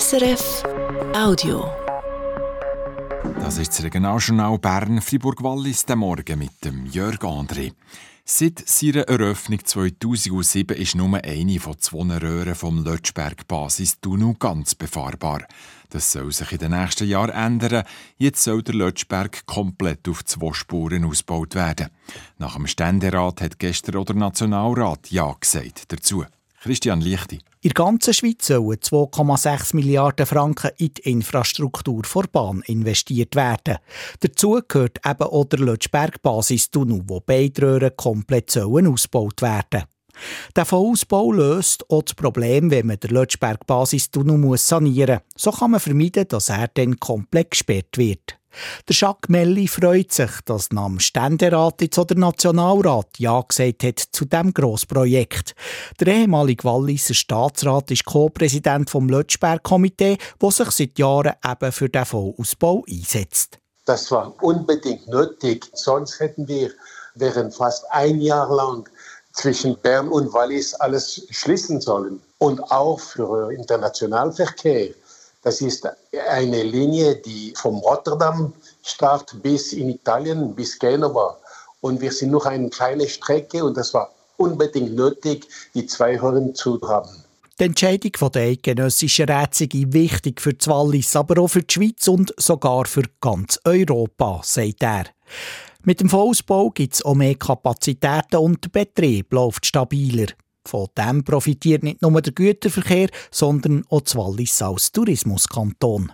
SRF Audio. Das ist das Regionaljournal Bern Fribourg-Wallis der Morgen mit dem Jörg André. Seit seiner Eröffnung 2007 ist nur eine von zwei Röhren vom Lötschberg-Basis-Tunnel ganz befahrbar. Das soll sich in den nächsten Jahren ändern. Jetzt soll der Lötschberg komplett auf zwei Spuren ausgebaut werden. Nach dem Ständerat hat gestern auch der Nationalrat Ja gesagt dazu. Christian Lichti. In der ganzen Schweiz sollen 2,6 Milliarden Franken in die Infrastruktur vor Bahn investiert werden. Dazu gehört eben auch der Lötschberg-Basistunnel, wo beide Röhren komplett sollen ausgebaut werden der Vollausbau löst auch das Problem, wenn man den Lötschberg-Basistunnel sanieren muss. So kann man vermeiden, dass er dann komplett gesperrt wird. Der Jacques Melli freut sich, dass dem Ständerat jetzt der Nationalrat Ja gesagt hat zu diesem Grossprojekt. Der ehemalige Walliser Staatsrat ist Co-Präsident vom Lötschberg-Komitee, das sich seit Jahren eben für den Vollausbau einsetzt. Das war unbedingt nötig, sonst hätten wir während fast ein Jahr lang zwischen Bern und Wallis alles schließen sollen. Und auch für Internationalverkehr das ist eine Linie, die vom Rotterdam startet bis in Italien, bis Genova. Und wir sind noch eine kleine Strecke und das war unbedingt nötig, die zwei Röhren zu haben. Die Entscheidung der eidgenössischen Räte ist wichtig für die Wallis, aber auch für die Schweiz und sogar für ganz Europa, sagt er. Mit dem Vollausbau gibt es auch mehr Kapazitäten und der Betrieb läuft stabiler. Von dem profitiert nicht nur der Güterverkehr, sondern auch das Wallis als Tourismuskanton.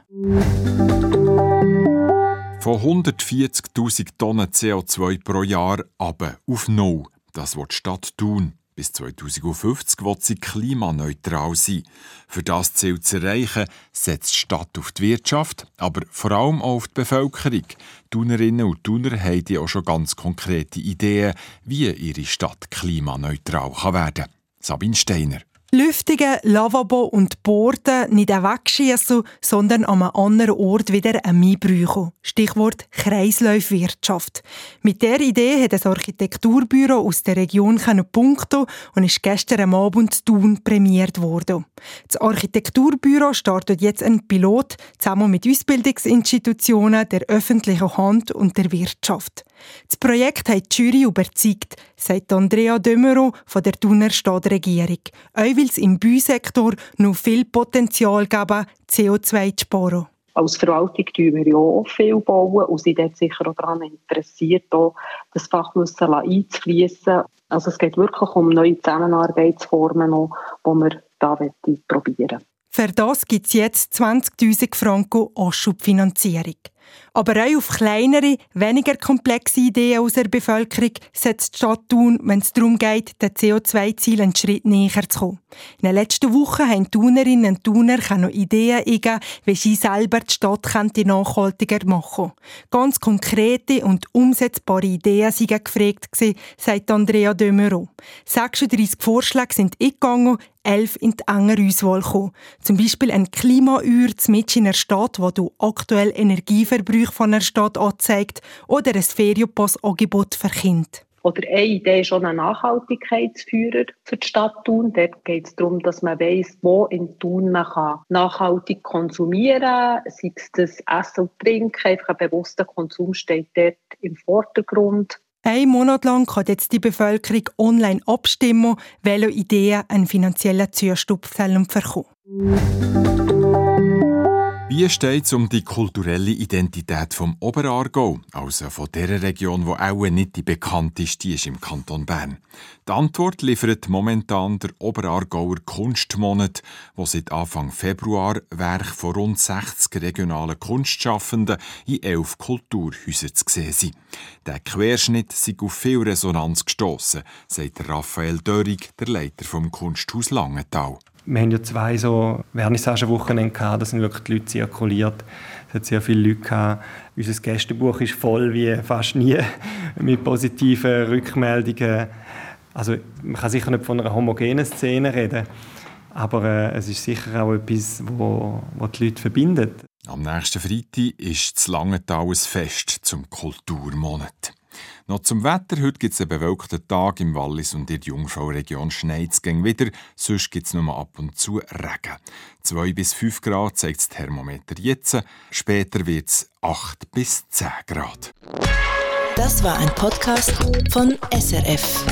Von 140.000 Tonnen CO2 pro Jahr aber auf null. Das wird die Stadt tun. Bis 2050 wird sie klimaneutral sein. Für das Ziel zu erreichen, setzt die Stadt auf die Wirtschaft, aber vor allem auch auf die Bevölkerung. Tunerinnen und Tuner haben auch schon ganz konkrete Ideen, wie ihre Stadt klimaneutral werden kann. Sabine Steiner. Lüftigen, Lavabo und Borden nicht wegschießen, sondern an einem anderen Ort wieder einbräuchen. Stichwort Kreislaufwirtschaft. Mit der Idee hat das Architekturbüro aus der Region punkten und ist gestern Abend Thun prämiert worden. Das Architekturbüro startet jetzt ein Pilot zusammen mit Ausbildungsinstitutionen der öffentlichen Hand und der Wirtschaft. Das Projekt hat die Jury überzeugt, sagt Andrea Dömero von der Thuner Stadtregierung. Auch weil es im Bausektor noch viel Potenzial geben, CO2 zu sparen. Als Verwaltung bauen wir ja auch viel bauen und sind dort sicher auch daran interessiert, auch das Fachwissen einzufließen. Also es geht wirklich um neue Zusammenarbeitsformen, die wir hier probieren Für das gibt es jetzt 20'000 Franken Anschubfinanzierung. Aber auch auf kleinere, weniger komplexe Ideen aus der Bevölkerung setzt die Stadt Thun, wenn es darum geht, den CO2-Zielen einen Schritt näher zu kommen. In den letzten Wochen haben Thunerinnen und Thuner noch Ideen eingegeben, wie sie selber die Stadt nachhaltiger machen Ganz konkrete und umsetzbare Ideen waren gefragt, sagt Andrea Dömero. 36 Vorschläge sind eingegangen, elf in die enge Auswahl gekommen. Zum Beispiel ein Klimauhr mit in einer Stadt, wo du aktuell Energieverbrauch von einer Stadt anzeigt, oder ein Ferienpass-Angebot für Kinder. Oder eine Idee ist schon ein Nachhaltigkeitsführer für die Stadt Thun. Dort geht es darum, dass man weiss, wo in Thun man kann nachhaltig konsumieren kann. Sei es das Essen und Trinken, einfach ein bewusster Konsum steht dort im Vordergrund. Ein Monat lang kann jetzt die Bevölkerung online abstimmen, welche Ideen einen finanziellen Zustupf verkommen wie steht es um die kulturelle Identität vom Oberaargau, also von der Region, wo auch nicht die bekannteste ist im Kanton Bern? Die Antwort liefert momentan der Oberaargauer Kunstmonat, wo seit Anfang Februar Werk von rund 60 regionalen Kunstschaffenden in elf Kulturhäusern zu sehen sind. Der Querschnitt sei auf viel Resonanz gestoßen, sagt Raphael Dörig, der Leiter vom Kunsthaus Langenthal wir haben ja zwei so Vernissagenwochenende gehabt, da sind wirklich die Leute zirkuliert. Es hat sehr viele Leute gehabt. Unser Gästebuch ist voll wie fast nie mit positiven Rückmeldungen. Also man kann sicher nicht von einer homogenen Szene reden, aber äh, es ist sicher auch etwas, wo, wo die Leute verbindet. Am nächsten Freitag ist das Langenthal ein Fest zum Kulturmonat. Noch zum Wetter. Heute gibt es einen bewölkten Tag im Wallis und in der Jungfrau-Region schneit es wieder. Sonst gibt es nur ab und zu Regen. 2 bis 5 Grad zeigt das Thermometer jetzt. Später wird es 8 bis 10 Grad. Das war ein Podcast von SRF.